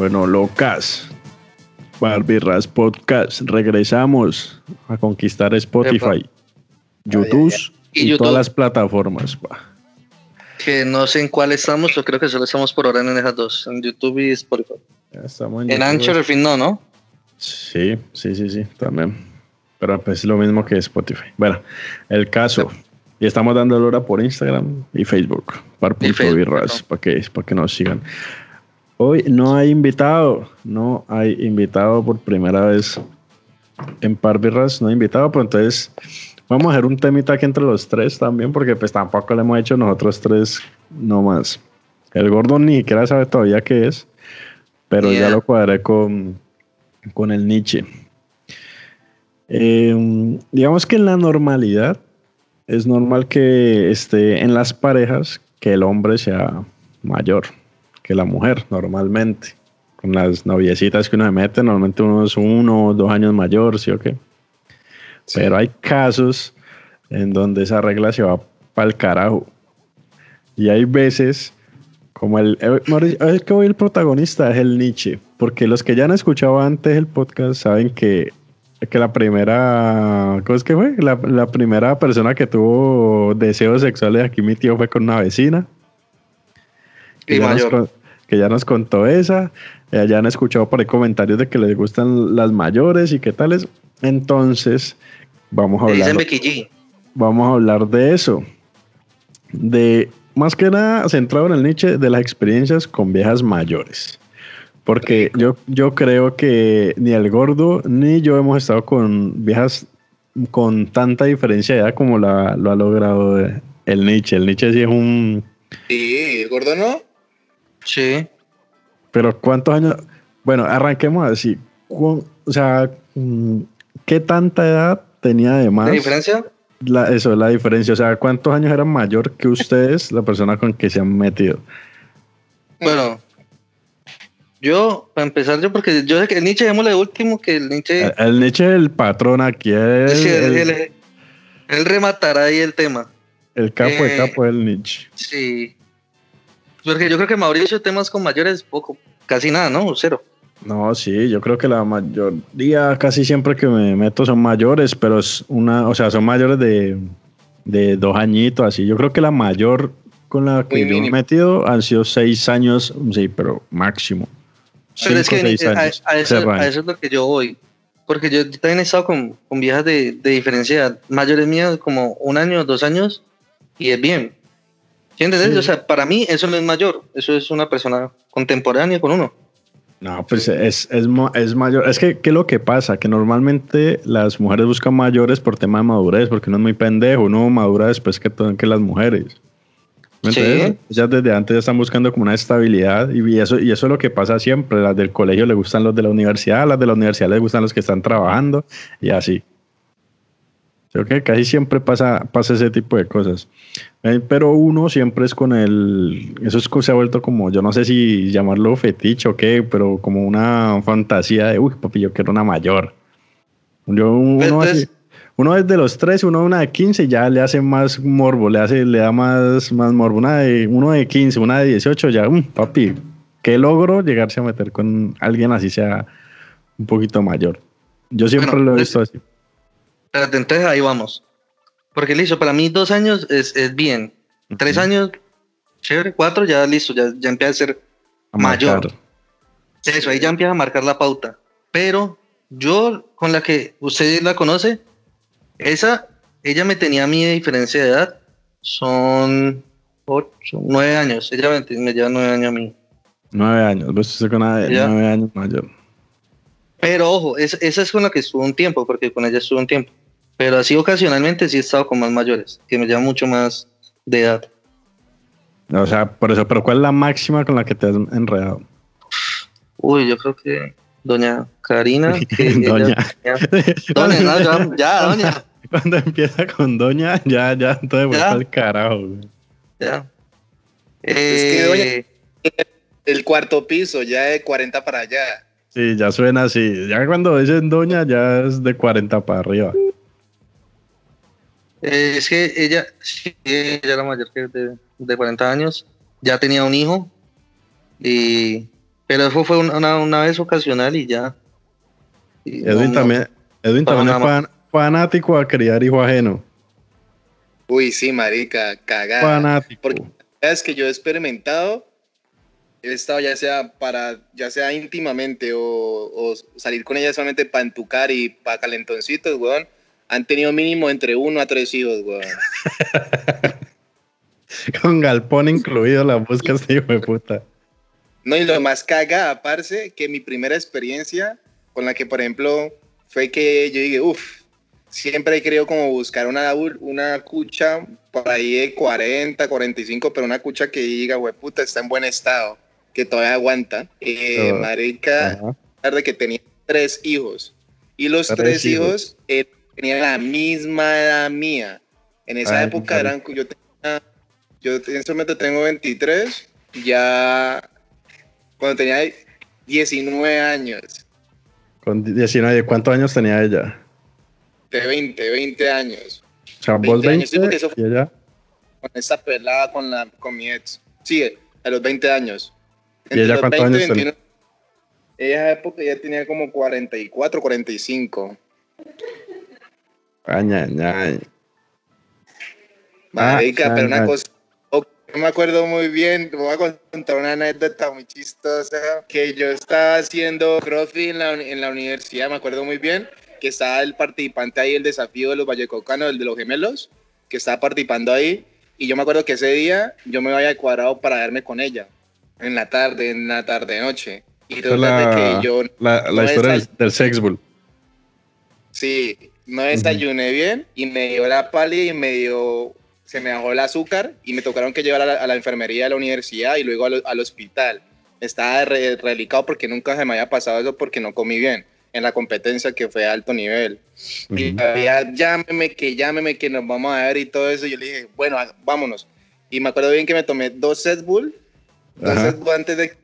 Bueno, locas. Barbirras Podcast. Regresamos a conquistar Spotify, YouTube Y todas las plataformas. pa. Que no sé en cuál estamos, yo creo que solo estamos por ahora en esas dos, en YouTube y Spotify. Ya estamos en En. Anchor, al fin, no, ¿no? Sí, sí, sí, sí, también. Pero pues es lo mismo que Spotify. Bueno, el caso. Y estamos dando hora por Instagram y Facebook. Par.birras, para que, para que nos sigan. Hoy no hay invitado. No hay invitado por primera vez en Parvirras. No hay invitado, pero entonces vamos a hacer un temita aquí entre los tres también, porque pues tampoco le hemos hecho nosotros tres nomás. El gordo ni siquiera sabe todavía qué es, pero ya lo cuadré con, con el Nietzsche. Eh, digamos que en la normalidad es normal que esté en las parejas que el hombre sea mayor que la mujer normalmente. Con las noviecitas que uno se mete, normalmente uno es uno o dos años mayor, ¿sí o qué? Pero hay casos en donde esa regla se va para el carajo. Y hay veces, como el. eh, que hoy el protagonista es el Nietzsche. Porque los que ya han escuchado antes el podcast saben que, que la primera. ¿Cómo es que fue? La, la primera persona que tuvo deseos sexuales aquí mi tío fue con una vecina. Y nos, mayor. con- que ya nos contó esa. Eh, ya han escuchado por ahí comentarios de que les gustan las mayores y qué tales. Entonces, vamos a hablar vamos a hablar de eso. De más que nada centrado en el niche de las experiencias con viejas mayores. Porque yo, yo creo que ni el gordo ni yo hemos estado con viejas con tanta diferencia de edad como la, lo ha logrado el niche. El niche sí es un. Sí, el gordo no. Sí. Pero ¿cuántos años? Bueno, arranquemos así. O sea, mm, ¿qué tanta edad tenía además? ¿La diferencia? La- eso es la diferencia. O sea, ¿cuántos años eran mayor que ustedes, la persona con que se han metido? Bueno, yo, para empezar, yo, porque yo sé que el Nietzsche, démosle de último, que el Nietzsche, El, el Nietzsche es el patrón aquí, es es que el, él, rematará ahí el tema. el capo de eh, capo del Nietzsche. Sí. Porque yo creo que Mauricio, temas con mayores, poco, casi nada, ¿no? Cero. No, sí, yo creo que la mayoría, casi siempre que me meto son mayores, pero es una, o sea, son mayores de, de dos añitos, así. Yo creo que la mayor con la que Muy yo me he mínimo. metido han sido seis años, sí, pero máximo. Pero es que a, eso, a es lo que yo voy. Porque yo también he estado con, con viejas de, de diferencia mayores mías, como un año, dos años, y es bien. ¿Sí entendés? Sí. O sea, para mí eso no es mayor, eso es una persona contemporánea con uno. No, pues es, es, es mayor. Es que, ¿qué es lo que pasa? Que normalmente las mujeres buscan mayores por tema de madurez, porque uno es muy pendejo, uno madura después que, que las mujeres. ¿Me Sí. entiendes? Ellas desde antes ya están buscando como una estabilidad y eso, y eso es lo que pasa siempre. Las del colegio le gustan los de la universidad, las de la universidad les gustan los que están trabajando y así. Creo que casi siempre pasa, pasa ese tipo de cosas. Eh, pero uno siempre es con el... Eso es, se ha vuelto como, yo no sé si llamarlo fetiche o qué, pero como una fantasía de, uy, papi, yo quiero una mayor. Yo, uno, así- uno desde los 13, uno una de 15 ya le hace más morbo, le hace, le da más, más morbo. Una de, uno de 15, una de 18, ya, mm, papi, qué logro llegarse a meter con alguien así sea un poquito mayor. Yo siempre Bueno, lo he visto así. Espérate, entonces ahí vamos. Porque listo, para mí dos años es, es bien. Tres años, chévere, cuatro, ya listo, ya, ya empieza a ser A mayor. marcar. Eso, ahí ya empieza a marcar la pauta. Pero yo, con la que usted la conoce, esa, ella me tenía a mí de diferencia de edad. Son ocho, nueve años. Ella me, me lleva nueve años a mí. Nueve años, pues estoy con una nueve años mayor. Pero ojo, es- esa es con la que estuvo un tiempo, porque con ella estuvo un tiempo. Pero así ocasionalmente sí he estado con más mayores, que me llevan mucho más de edad. O sea, por eso, pero ¿cuál es la máxima con la que te has enredado? Uy, yo creo que doña Karina. que ella Doña. Doña, no, ya, ya, doña. Cuando empieza con doña, ya, ya, entonces vuelve Ya. al carajo. güey. Ya. Es que doña- Eh, El cuarto piso, ya de 40 para allá. Sí, ya suena así. Ya cuando dicen doña, ya es de 40 para arriba. Eh, es que ella, sí, ella era mayor que de, de 40 años, ya tenía un hijo, y, Pero eso fue una, una vez ocasional y ya. Y Edwin no, también, Edwin también es fan, fanático a criar hijo ajeno. Uy, sí, marica, cagada. Fanático. Porque es que yo he experimentado, he estado ya sea para, ya sea íntimamente o, o salir con ella solamente para entucar y para calentoncitos, weón. Han tenido mínimo entre uno a tres hijos, weón. Con galpón incluido la busca este hijo de puta. No, y lo más caga, parce, que mi primera experiencia con la que, por ejemplo, fue que yo dije, uff, siempre he querido como buscar una, una cucha por ahí de 40, 45, pero una cucha que diga, güey, puta, está en buen estado, que todavía aguanta. Eh, marica, tarde que tenía tres hijos. Y los tres, hijos, eh, tenían la misma edad mía. En esa época eran, yo tenía, yo en este momento tengo 23, ya cuando tenía 19 años. Con 19, ¿cuántos años tenía ella? De 20, 20 años. O sea, vos 20, años, sí, y ella. Con esa pelada con, la, con mi ex. Sí, a los 20 años. ¿Y ella cuántos 20, años 21, tenía? Ella época ya tenía como 44, 45. Aña, aña. Marica, ah, pero una cosa no me acuerdo muy bien, voy a contar una anécdota muy chistosa, que yo estaba haciendo crossfit en la, en la universidad, me acuerdo muy bien, que estaba el participante ahí, el desafío de los vallecocanos, el de los gemelos, que estaba participando ahí, y yo me acuerdo que ese día yo me había cuadrado para verme con ella, en la tarde, en la tarde-noche. Y la, que yo... La, la historia del, del sex bull. Sí, no desayuné uh -huh. bien, y me dio la pálida y me dio se me bajó el azúcar y me tocaron que llevar a la, a la enfermería de la universidad y luego al, al hospital. Estaba re, relicado porque nunca se me había pasado eso porque no comí bien en la competencia que fue a alto nivel. Uh -huh. Y había, llámeme, que llámeme, que nos vamos a ver y todo eso. Yo le dije, bueno, vámonos. Y me acuerdo bien que me tomé dos Red Bull, dos Red Bull antes de que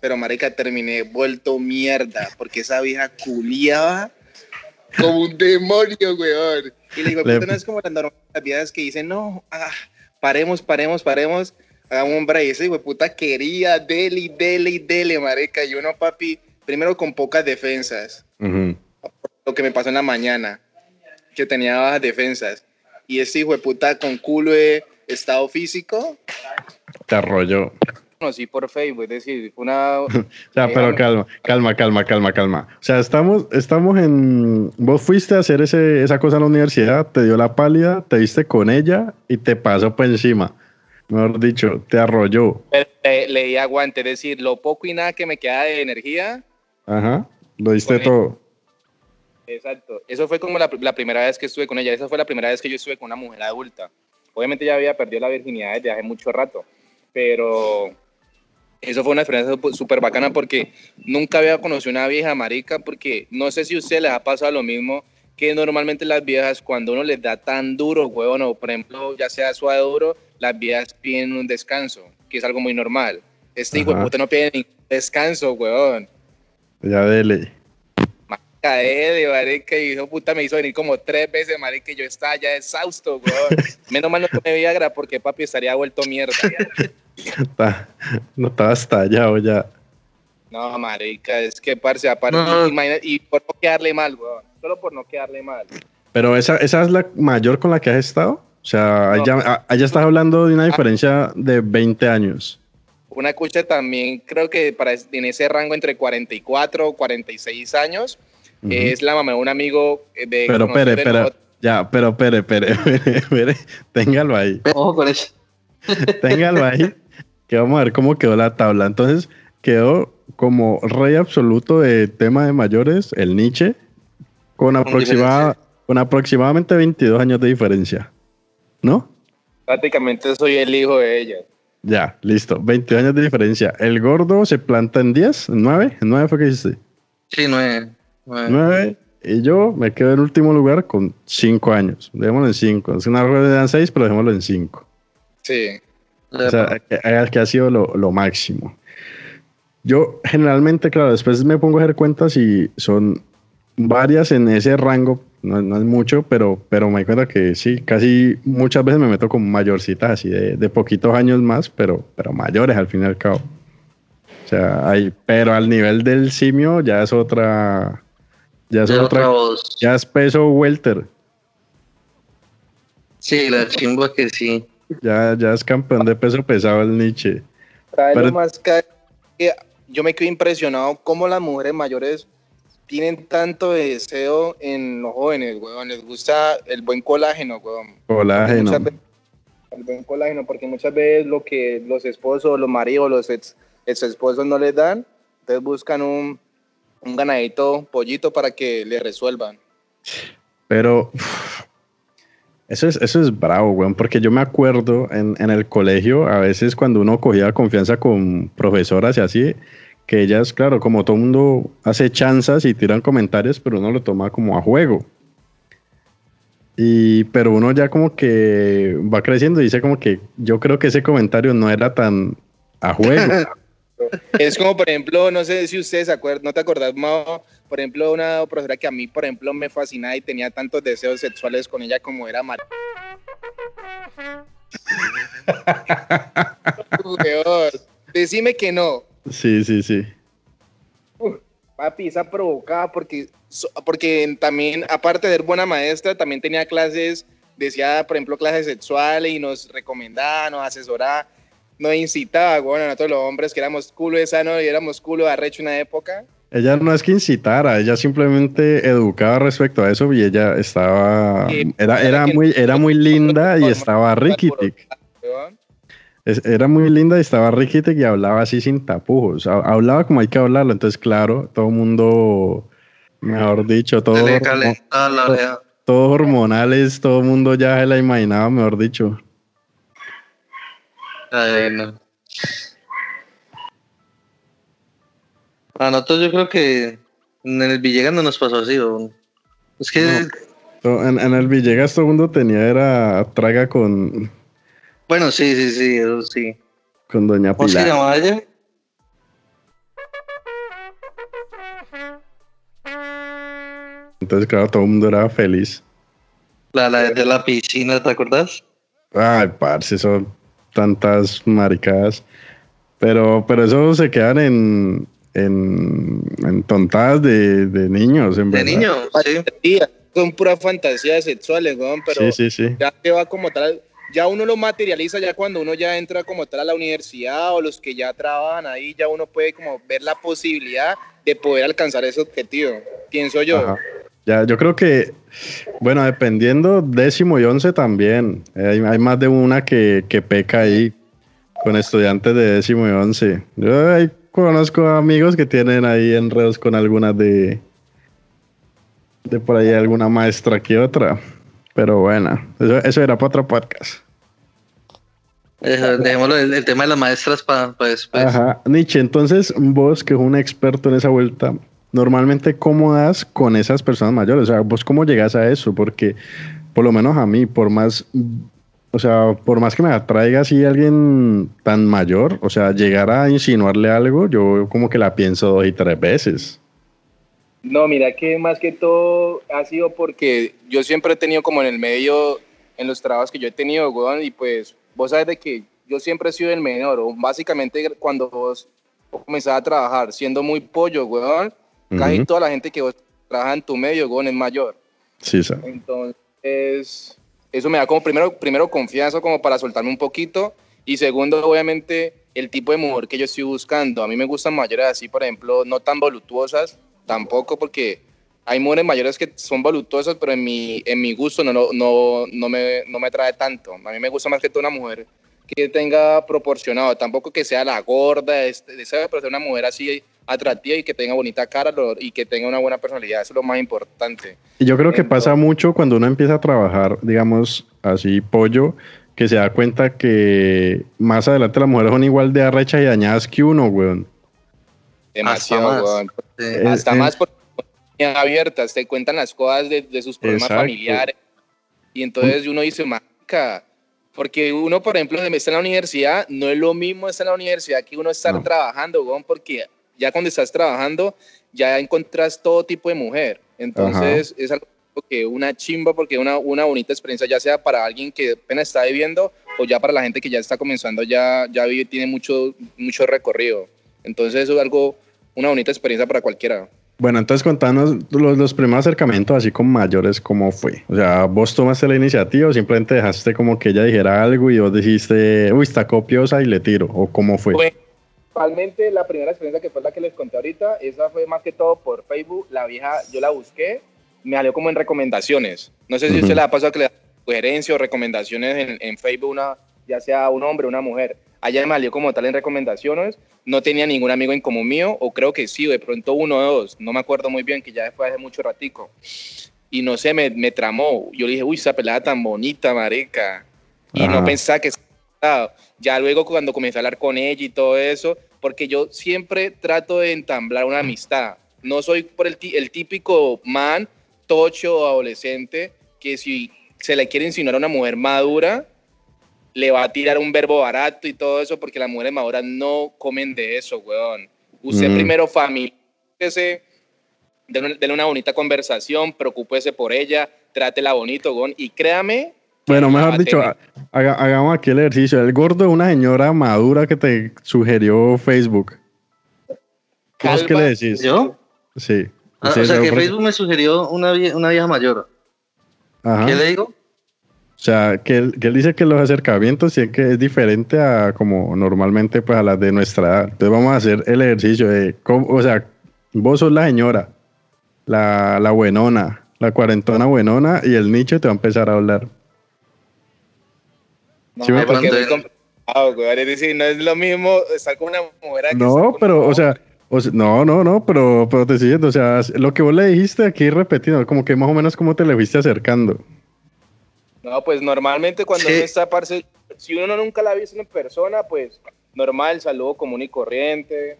pero marica, terminé vuelto mierda porque esa vieja culiaba como un demonio, weón. Y le digo, le... no es como las normales que dicen, no, ah, paremos, paremos, paremos, hagamos un break. Ese hijo puta quería, dele, dele, dele, marica. Y uno, papi, primero con pocas defensas. Uh -huh. Lo que me pasó en la mañana, que tenía bajas defensas. Y ese hijo de puta con culo de estado físico. Te arrolló conocí por Facebook, es decir, una... o sea, pero calma, calma, calma, calma, calma. O sea, estamos, estamos en... Vos fuiste a hacer ese, esa cosa en la universidad, te dio la pálida, te viste con ella y te pasó por encima. Mejor dicho, te arrolló. Le, le di aguante, es decir, lo poco y nada que me queda de energía. Ajá, lo diste todo. Exacto. Eso fue como la, la primera vez que estuve con ella. Esa fue la primera vez que yo estuve con una mujer adulta. Obviamente ya había perdido la virginidad desde hace mucho rato, pero eso fue una experiencia súper bacana porque nunca había conocido una vieja marica, porque no sé si a usted les ha pasado lo mismo, que normalmente las viejas cuando uno les da tan duro, huevón, o por ejemplo, ya sea suave duro, las viejas piden un descanso, que es algo muy normal. Este hijo de puta no pide ningún descanso, huevón. Ya dele. Marica, de marica, y hijo puta me hizo venir como tres veces, marica, y yo estaba ya exhausto, huevón. Menos mal no tomé Viagra porque papi estaría vuelto mierda. no estaba estallado ya. No, marica, es que, parce, aparte, no. imagina, y por no quedarle mal, weón. Solo por no quedarle mal. Pero esa, esa es la mayor con la que has estado. O sea, no. allá, allá estás hablando de una diferencia de 20 años. Una cucha también, creo que para, en ese rango entre 44 o 46 años, uh -huh. es la mamá de un amigo de. Pero, pere, pere, ya, pero, pere, pere, pere, pere, téngalo ahí. Ojo con eso. téngalo ahí que vamos a ver cómo quedó la tabla. Entonces, quedó como rey absoluto de tema de mayores, el Nietzsche, con, aproximada, con aproximadamente 22 años de diferencia. ¿No? Prácticamente soy el hijo de ella. Ya, listo. 22 años de diferencia. El gordo se planta en 10, en 9. ¿En 9 fue que hiciste? Sí, 9. 9. 9. Y yo me quedo en último lugar con 5 años. Dejémoslo en 5. Es una rueda de 6, pero dejémoslo en 5. Sí. O sea, que, que ha sido lo, lo, máximo. Yo generalmente, claro, después me pongo a hacer cuentas y son varias en ese rango, no, no es mucho, pero, pero me doy cuenta que sí, casi muchas veces me meto con mayorcitas así de, de poquitos años más, pero, pero mayores al fin y al cabo. O sea, hay, pero al nivel del simio ya es otra. Ya es Ya otra. Ya es peso welter. Sí, la chimba que sí. Ya, ya es campeón de peso pesado el Nietzsche. ¿Sabes Pero- más que yo me quedo impresionado cómo las mujeres mayores tienen tanto deseo en los jóvenes, weón. Les gusta el buen colágeno, weón. Colágeno. Veces- el buen colágeno, porque muchas veces lo que los esposos, los maridos, los ex, ex esposos no les dan, entonces buscan un, un ganadito pollito para que le resuelvan. Pero eso es, eso es bravo, weón, porque yo me acuerdo en, en el colegio, a veces cuando uno cogía confianza con profesoras y así, que ellas, claro, como todo mundo hace chanzas y tiran comentarios, pero uno lo toma como a juego. Y, pero uno ya como que va creciendo y dice como que yo creo que ese comentario no era tan a juego. Es como, por ejemplo, no sé si ustedes se acuerdan, no te acordás, Mao, por ejemplo, una profesora que a mí, por ejemplo, me fascinaba y tenía tantos deseos sexuales con ella como era. Weón, Decime que no. sí, sí, sí. Papi, esa provocada porque, porque también, aparte de ser buena maestra, también tenía clases, decía, por ejemplo, clases sexuales y nos recomendaba, nos asesoraba, nos incitaba, bueno, nosotros los hombres que éramos culo de sano y éramos culo de arrecho en una época. Ella no es que incitara, ella simplemente educaba respecto a eso y ella estaba, Sí, era, era muy, era muy linda y estaba riquitic. weón. Era muy linda y estaba riquitic y hablaba así sin tapujos. Ha- Hablaba como hay que hablarlo. Entonces, claro, todo el mundo, mejor dicho, todo hormonales, todo el mundo ya se la imaginaba, mejor dicho. Ay, no. A nosotros yo creo que en el Villegas no nos pasó así. ¿o? Es que, No. En, en el Villegas todo el mundo tenía, era traga con, bueno, sí, sí, sí, eso sí. con Doña ¿Cómo se Pilar. llamaba ella? Entonces, claro, todo el mundo era feliz. La, la de la piscina, ¿te acordás? Ay, parce, son tantas maricadas. Pero, pero eso se quedan en, en, en tontadas de, de niños, en De verdad. niño, sí. Sí, son puras fantasías sexuales, weón, pero Sí, sí, sí. ya que va como tal, ya uno lo materializa ya cuando uno ya entra como tal a la universidad o los que ya trabajan ahí, ya uno puede como ver la posibilidad de poder alcanzar ese objetivo, pienso yo. Ajá. Ya, yo creo que, bueno, dependiendo, décimo y once también. Eh, Hay, hay más de una que, que peca ahí con estudiantes de décimo y once. Yo ahí conozco amigos que tienen ahí enredos con algunas de, de por ahí alguna maestra que otra. Pero bueno, eso, eso era para otro podcast. Eh, Dejémoslo, el, el tema de las maestras para después. Ajá. Nietzsche, entonces vos que es un experto en esa vuelta, normalmente cómo das con esas personas mayores, o sea, vos cómo llegas a eso, porque por lo menos a mí, por más, o sea, por más que me atraiga así alguien tan mayor, o sea, llegar a insinuarle algo, yo como que la pienso dos y tres veces. No, mira que más que todo ha sido porque yo siempre he tenido como en el medio, en los trabajos que yo he tenido, weón, y pues vos sabes de que yo siempre he sido el menor, o básicamente cuando vos comenzás a trabajar siendo muy pollo, weón, casi Ujú. toda la gente que vos trabaja en tu medio, weón, es mayor. Sí, sí. Entonces, eso me da como primero, primero confianza como para soltarme un poquito y segundo, obviamente, el tipo de mujer que yo estoy buscando. A mí me gustan mayores así, por ejemplo, no tan voluptuosas, tampoco porque hay mujeres mayores que son voluptuosas, pero en mi, en mi gusto no, no, no, no, me, no me trae tanto. A mí me gusta más que todo una mujer que tenga proporcionado, tampoco que sea la gorda, este, pero sea una mujer así atractiva y que tenga bonita cara lo- y que tenga una buena personalidad, eso es lo más importante. Y yo creo que Entonces- pasa mucho cuando uno empieza a trabajar, digamos, así pollo, que se da cuenta que más adelante las mujeres son igual de arrechas y dañadas que uno, weón. Demasiado, más. weón. Sí. Eh, Hasta eh. más porque son abiertas, te cuentan las cosas de, de sus problemas Exacto. familiares. Y entonces uno dice, marica, porque uno, por ejemplo, de está en la universidad, no es lo mismo estar en la universidad que uno estar No. trabajando, weón, porque ya cuando estás trabajando, ya encontrás todo tipo de mujer. Entonces es algo que una chimba, porque una, una bonita experiencia, ya sea para alguien que apenas está viviendo o ya para la gente que ya está comenzando, ya, ya vive, tiene mucho, mucho recorrido. Entonces eso es algo, una bonita experiencia para cualquiera. Bueno, entonces contanos los, los primeros acercamientos así con mayores, ¿cómo fue? O sea, ¿vos tomaste la iniciativa o simplemente dejaste como que ella dijera algo y vos dijiste, uy, está copiosa y le tiro? ¿O cómo fue? Realmente la primera experiencia que fue la que les conté ahorita, esa fue más que todo por Facebook. La vieja, yo la busqué, me salió como en recomendaciones. No sé si usted le ha pasado que le da sugerencias o recomendaciones en, en Facebook, una, ya sea un hombre o una mujer. Allá me salió como tal en recomendaciones. No tenía ningún amigo en común mío, o creo que sí, de pronto uno o dos. No me acuerdo muy bien, que ya fue hace mucho ratico. Y no sé, me, me tramó. Yo le dije, uy, esa pelada tan bonita, marica. Y no pensaba que ya luego cuando comencé a hablar con ella y todo eso, porque yo siempre trato de entamblar una amistad. No soy por el, el típico man, tocho o adolescente, que si se le quiere insinuar a una mujer madura, le va a tirar un verbo barato y todo eso, porque las mujeres maduras no comen de eso, weón. Usted Mm. primero familiarice, denle denle una bonita conversación, preocúpese por ella, trátela bonito, weón, y créame Bueno, mejor dicho, haga- hagamos aquí el ejercicio. El gordo es una señora madura que te sugirió Facebook. ¿Vos qué le decís? ¿Yo? Sí. Ah, Sí, o sea que Facebook me sugirió una, vie- una vieja mayor. Ajá. ¿Qué le digo? O sea, que él, que él dice que los acercamientos sí que es diferente a como normalmente pues a las de nuestra edad. Entonces vamos a hacer el ejercicio de, cómo- o sea, vos sos la señora, la, la buenona, la cuarentona buenona y el nicho te va a empezar a hablar. No, Sí, me porque es complicado, güey. Es decir, no es lo mismo estar con una mujer que No, pero, o sea, o sea, no, no, no, pero, pero te diciendo, o sea, lo que vos le dijiste aquí repetido, como que más o menos como te le fuiste acercando. No, pues normalmente cuando Sí. uno está, parce, si uno nunca la ha visto en persona, pues normal, saludo común y corriente.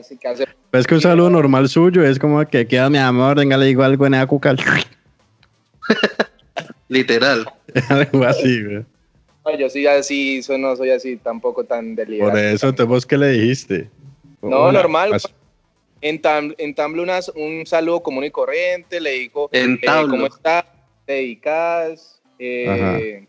Así que hace- ves que un saludo normal suyo es como que queda mi amor, venga, le digo algo en la cuca. Literal. algo así, güey. Yo sí así, so- no soy así tampoco tan deliberado. Por eso, entonces vos qué le dijiste. No, Hola, normal. pas- Entam- Entamblo unas- un saludo común y corriente, le digo, eh. ¿cómo estás? ¿Te dedicas? Eh,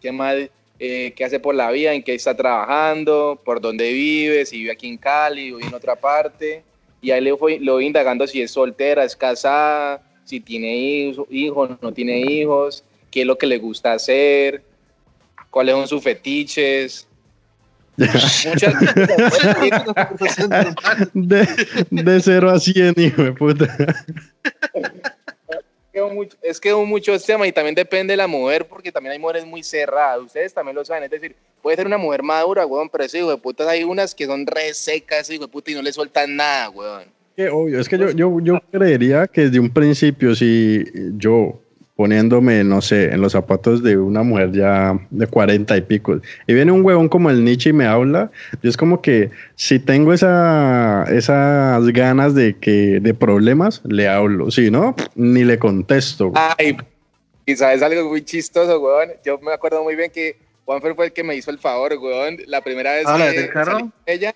¿Qué más? Eh, ¿Qué hace por la vida? ¿En qué está trabajando? ¿Por dónde vive? Si vive aquí en Cali o en otra parte. Y ahí le voy, lo voy indagando si es soltera, es casada, si tiene hijos, hijos, no tiene hijos, qué es lo que le gusta hacer, cuáles son sus fetiches. Muchas de, de 0 a 100, hijo de puta. es que hubo muchos temas y también depende de la mujer, porque también hay mujeres muy cerradas. Ustedes también lo saben. Es decir, puede ser una mujer madura, weón, pero sí, hijo de putas, hay unas que son re secas, hijo de puta, y no le sueltan nada, weón. Que obvio, es que yo, yo, yo creería que desde un principio, si yo poniéndome, no sé, en los zapatos de una mujer ya de 40 y pico, y viene un huevón como el Nietzsche y me habla, yo es como que si tengo esa, esas ganas de que de problemas, le hablo. Si no, ni le contesto. güey. Ay, y sabes algo muy chistoso, weón. Yo me acuerdo muy bien que Juanfer fue el que me hizo el favor, weón. La primera vez Ah, ¿la que salí ella,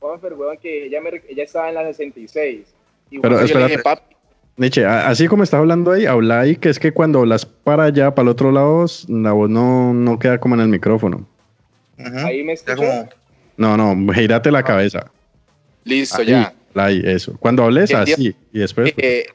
Juanfer, weón, que ella, me- ella estaba en la 66. Y Pero yo le dije, papi, Nietzsche, así como estás hablando ahí, habla ahí, que es que cuando hablas para allá, para el otro lado, la voz no, no queda como en el micrófono. Ajá. ahí me Está escuchó. como- No, no, gírate la cabeza. Listo, Ahí, ya. ahí, eso. Cuando hables El día- así, y después... Eh,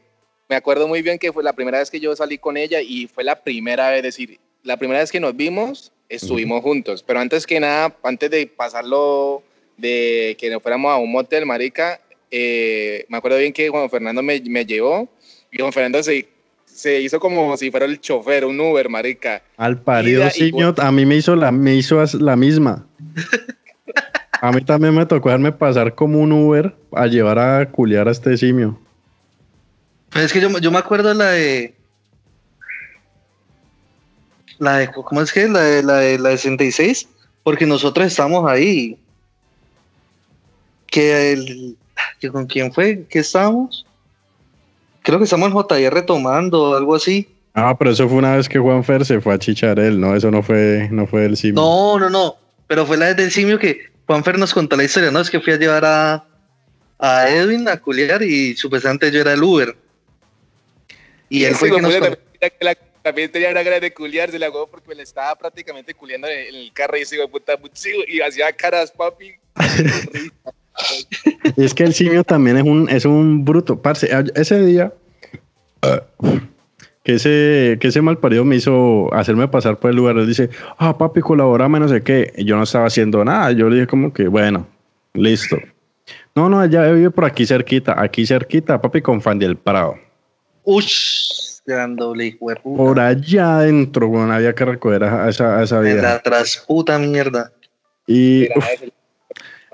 me acuerdo muy bien que fue la primera vez que yo salí con ella y fue la primera vez, es decir, la primera vez que nos vimos, estuvimos juntos. Pero antes que nada, antes de pasarlo, de que nos fuéramos a un motel, marica, eh, me acuerdo bien que Juan Fernando me, me llevó y Juan Fernando se, se hizo como si fuera el chofer, un Uber, marica. Al parido simio, a mí me hizo la, me hizo la misma. A mí también me tocó dejarme pasar como un Uber a llevar a culiar a este simio. Pero es que yo, yo me acuerdo la de. La de. ¿Cómo es que? La de la de la de 66. Porque nosotros estábamos ahí. Que el. Que ¿Con quién fue? ¿Qué estábamos? Creo que estamos en JR tomando o algo así. Ah, pero eso fue una vez que Juan Fer se fue a chicharel, ¿no? Eso no fue, no fue el simio. No, no, no. Pero fue la del simio que Juanfer nos contó la historia, ¿no? Es que fui a llevar a, a Edwin a culiar y supuestamente yo era el Uber. Y él fue que nos contó. también, la tenía una ganas de culiarse la huevo porque me le estaba prácticamente culiando en el carro y ese hijo de puta y hacía caras, papi. Y es que el simio también es un, es un bruto. Parce, ese día que ese, que ese mal parido me hizo hacerme pasar por el lugar. Él dice, ah, papi, colaborame, no sé qué. Y yo no estaba haciendo nada. Yo le dije como que, bueno, listo. No, no, ella vive por aquí cerquita, aquí cerquita, papi, con Fan del Prado. Ush, gran doble hijo Por allá adentro, bueno, había que recoger a esa, a esa vida. En la trasputa mierda. Y,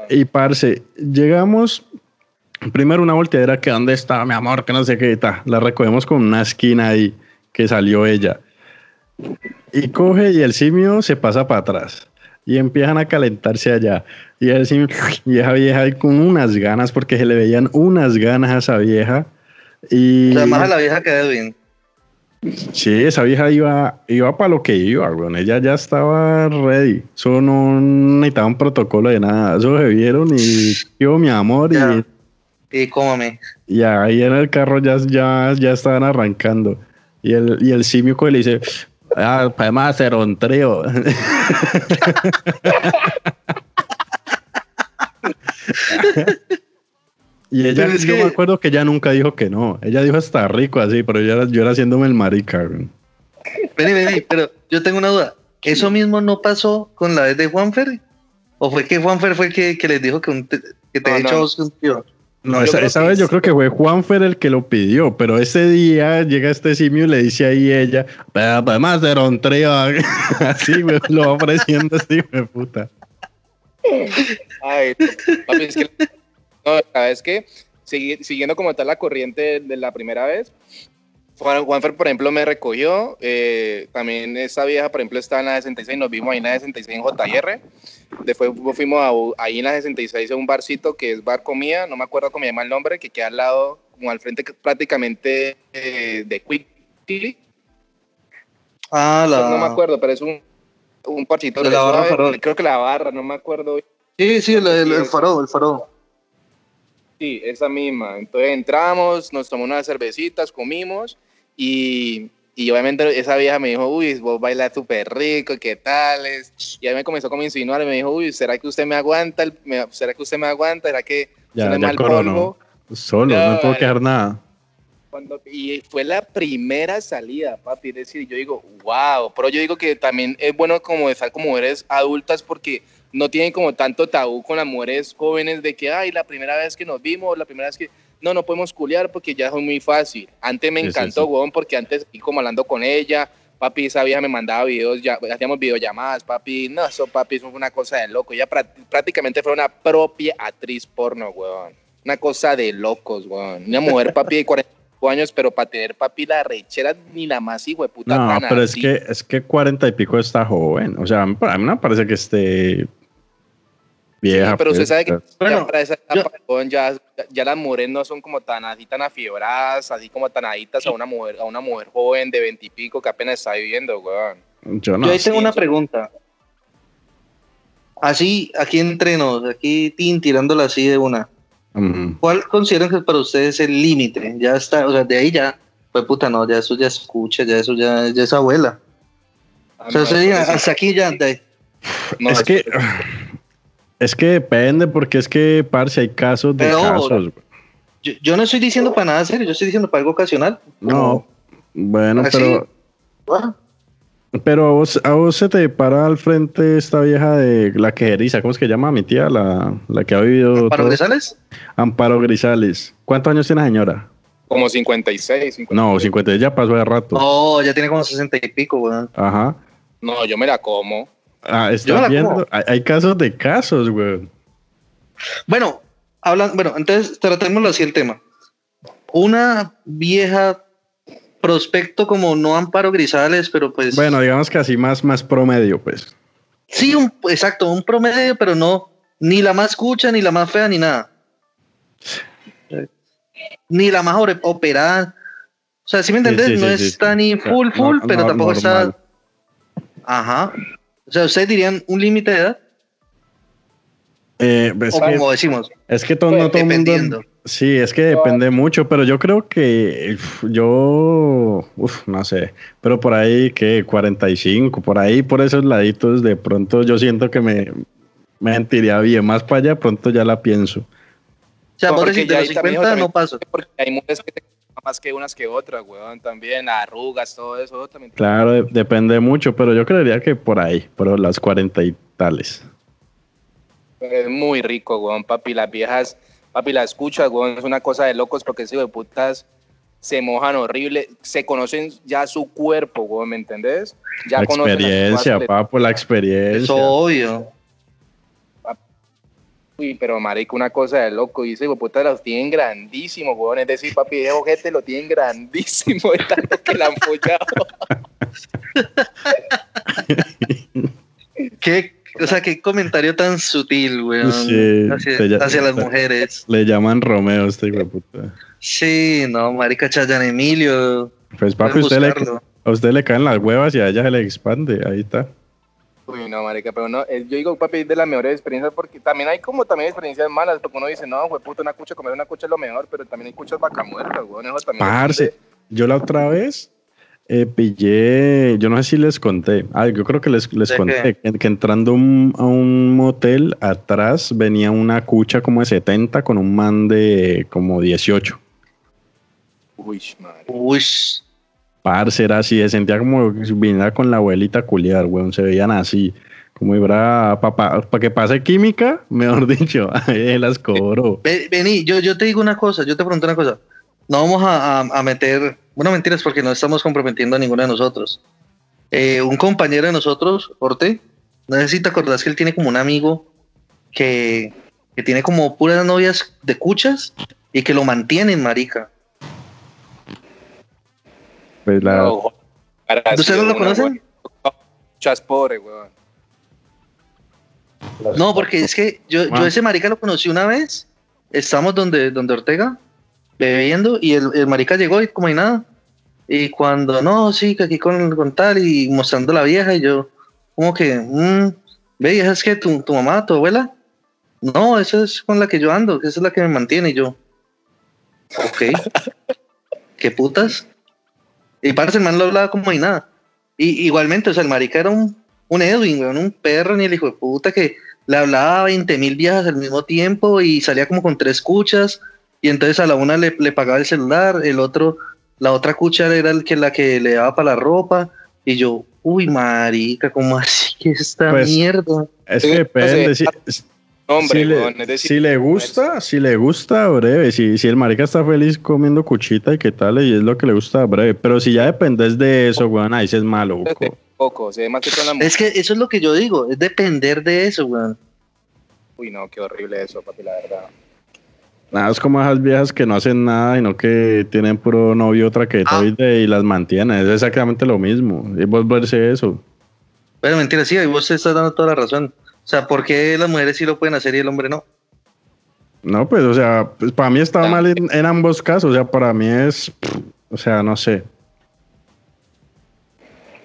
y parce, llegamos primero una volteadera que dónde está mi amor, que no sé qué está. La recogemos con una esquina ahí que salió ella. Y coge y el simio se pasa para atrás. Y empiezan a calentarse allá. Y el simio, y esa vieja con unas ganas, porque se le veían unas ganas a esa vieja. Y además a la vieja quedó bien. Sí, esa vieja iba, iba para lo que iba, bueno, ella ya estaba ready. Eso no necesitaba un protocolo de nada. Eso se vieron y yo, mi amor, y y cómame. Y ahí en el carro ya, ya, ya estaban arrancando. Y el, y el simio le dice, ah, podemos hacer un trío. y ella, yo me acuerdo que ella nunca dijo que no. Ella dijo está rico así, pero yo era, yo era haciéndome el marica. Vení, vení, pero yo tengo una duda. ¿Eso mismo no pasó con la vez de Juanfer? ¿O fue que Juanfer fue el que, que les dijo que, un que te no, hecho un tío? No, esa, vez yo creo que fue Juanfer el que lo pidió, pero ese día llega este simio y le dice ahí ella, además de un trío, así lo va ofreciendo este hijo de puta. Ay, papi, es que, no, es que siguiendo como tal la corriente de la primera vez, Juanfer, por ejemplo, me recogió. Eh, también esa vieja, por ejemplo, estaba en la 66. Nos vimos ahí en la 66 en JR. Después fuimos ahí en la 66 a un barcito que es Bar Comida. No me acuerdo cómo se llama el nombre, que queda al lado, como al frente prácticamente eh, de Quick Ah, la... No me acuerdo, pero es un, un parchito. De la barra Creo que la barra, no me acuerdo. Sí, sí, el, el, el faro, el faro. Sí, esa misma. Entonces entramos, nos tomamos unas cervecitas, comimos y, y obviamente esa vieja me dijo, uy, vos bailas súper rico, ¿qué tal? Y ahí me comenzó como a insinuar y me dijo, uy, ¿será que usted me aguanta? ¿Será que usted me aguanta? ¿Será que ya, ya mal polvo? Solo, no, puedo quejar nada. Cuando, y fue la primera salida, papi. Es decir, yo digo, wow. Pero yo digo que también es bueno como estar como mujeres adultas porque no tienen como tanto tabú con las mujeres jóvenes de que, ay, la primera vez que nos vimos, la primera vez que no, no podemos culiar porque ya es muy fácil. Antes me encantó, sí, porque antes, y como hablando con ella, papi, esa vieja me mandaba videos, ya, hacíamos videollamadas, papi, no, eso, papi, eso fue una cosa de loco. Ella prácticamente fue una propia actriz porno, weón. Una cosa de locos, weón. Una mujer, papi, de 45 años, pero para tener, papi, la rechera ni la más hijo de puta. No, pero es que, es que 40 y pico está joven. O sea, a mí me parece que esté vieja. pero usted pues, sabe que ya para esa etapa, ya, ya las mujeres no son como tan así tan afiebradas, así como tan aditas a una mujer, a una mujer joven de veintipico que apenas está viviendo, weón. Yo no. Yo ahí tengo una pregunta. Así, aquí entre nos, aquí tin, tirándola así de una. ¿Cuál consideran que para ustedes es el límite? Ya está, o sea, de ahí ya, pues puta, no, ya eso ya escucha, ya eso ya, ya es abuela. o sea, no, hasta aquí ya, de ahí. No, es, es que... Es que depende, porque es que, parce, hay casos de casos. Yo, no estoy diciendo para nada serio, yo estoy diciendo para algo ocasional. No, bueno, pero. Pero a vos, a vos, se te para al frente esta vieja de la quejeriza, ¿cómo es que llama mi tía? La, la que ha vivido. ¿Amparo Grisales? Amparo Grisales. ¿Cuántos años tiene la señora? Como 56, 56. No, 50 ya pasó de rato. No, ya tiene como 60 y pico, weón. Ajá. No, yo me la como. Ah, está viendo. Hay, casos de casos, güey. Bueno, hablan, bueno, entonces tratémoslo así el tema. Una vieja prospecto como no Amparo Grisales, pero pues. Bueno, digamos que así más, más promedio, pues. Sí, un, exacto, un promedio, pero no, ni la más cucha, ni la más fea, ni nada. Ni la más operada. O sea, si me entendés, no está ni full, full, pero tampoco está. Ajá. O sea, ¿ustedes dirían un límite de edad? Eh, o como decimos. Es que todo, no, todo mundo, Sí, es que depende mucho, pero yo creo que uf, yo, uf, no sé, pero por ahí que 45, por ahí, por esos laditos, de pronto yo siento que me, me sentiría bien. Más para allá, pronto ya la pienso. O sea, No, por porque si te ya los ahí también 50 también- no paso. Porque hay mujeres que te más que unas que otras, weón. También arrugas, todo eso también. Claro, de- depende mucho, pero yo creería que por ahí, por las 40 y tales. Es muy rico, weón, papi. Las viejas, papi, las escuchas, weón. Es una cosa de locos porque hijo de putas se mojan horrible. Se conocen ya su cuerpo, weón, ¿me entendés? Ya la experiencia, papo, la experiencia. Eso obvio. Uy, pero marico, una cosa de loco. Y ese hijo de puta los tienen grandísimos, weón. Es decir, papi, ese ojete lo tienen grandísimo de tanto que la han follado. ¿Qué, o sea, qué comentario tan sutil, weón. Sí, hacia, las mujeres. Le llaman Romeo este hijo de puta. Sí, no, marica Chayan Emilio. Pues papi, usted le, a usted le caen las huevas y a ella se le expande. Ahí está. Uy, no, marica, pero no, eh, yo digo, papi, es de las mejores experiencias porque también hay como también experiencias malas, porque uno dice, no, güey, puta, una cucha, comer una cucha es lo mejor, pero también hay cuchas vaca muertas, güey, eso también. Parce, yo la otra vez eh, pillé, yo no sé si les conté, ah, yo creo que les, les ¿De conté, que, que entrando a un- a un motel atrás venía una cucha como de 70 con un man de como 18. Uy, madre. Uy, Parce, era así, se sentía como si viniera con la abuelita culiar, weón, se veían así. Como iba para que pase química, mejor dicho, las cobró. Ve- Vení, yo, yo te digo una cosa, yo te pregunto una cosa. No vamos a, a- a meter, bueno, mentiras porque no estamos comprometiendo a ninguno de nosotros. Eh, un compañero de nosotros, Orte, no sé si te acordás que él tiene como un amigo que, que tiene como puras novias de cuchas y que lo mantienen, marica. Pues la, No, ¿Ustedes no lo conocen? Cuchas pobre, weón. No, porque es que yo, yo Ah. ese marica lo conocí una vez. Estamos donde, donde Ortega, bebiendo, y el, el marica llegó y como hay nada. Y cuando, no, sí, que aquí con, con tal, y mostrando la vieja, y yo, como que, mm, ve, ¿y esa es que tu, tu mamá, tu abuela. No, esa es con la que yo ando, que esa es la que me mantiene, y yo, ok, qué putas. Y parece el man lo hablaba como hay nada. Y igualmente, o sea, el marica era un, un Edwin, weón, un perro, ni el hijo de puta que le hablaba a 20 mil viejas al mismo tiempo y salía como con tres cuchas. Y entonces a la una le, le pagaba el celular, el otro, la otra cucha era el que, la que le daba para la ropa. Y yo, uy, marica, ¿cómo así que esta Pues, mierda? es que depende. Si, Hombre, si le, weón, es decir, si le gusta, si le gusta, breve. Si, si el marica está feliz comiendo cuchita y qué tal, y es lo que le gusta, breve. Pero si ya dependes de eso, weón, ahí sí es malo. Poco, se ve más que la mujer. Es que eso es lo que yo digo, es depender de eso, weón. Uy, no, qué horrible eso, papi, la verdad. Nada, es como esas viejas que no hacen nada, sino que tienen puro novio traquetoide y las mantienen. Es exactamente lo mismo. Y volverse eso. Pero mentira, sí, ahí vos te estás dando toda la razón. O sea, ¿por qué las mujeres sí lo pueden hacer y el hombre no? No, pues, o sea, pues, para mí está mal en, en ambos casos. O sea, para mí es, pff, o sea, no sé.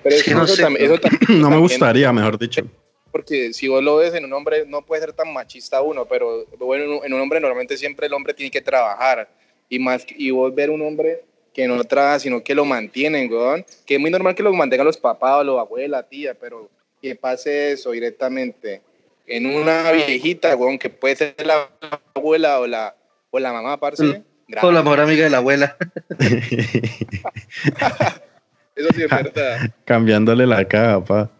Pero Es que no eso, sé, también, eso también- No me también- gustaría, mejor dicho. Porque si vos lo ves en un hombre, no puede ser tan machista uno, pero bueno, en un- hombre normalmente siempre el hombre tiene que trabajar. Y más y vos ver un hombre que no trabaja, sino que lo mantienen, weón. Que es muy normal que lo mantengan los papás o los abuelas, tía, pero que pase eso directamente en una viejita, weón, que puede ser la abuela o la, o la mamá, parce. Mm. O la mejor amiga de la abuela. Eso sí es verdad. Cambiándole la caja, pa.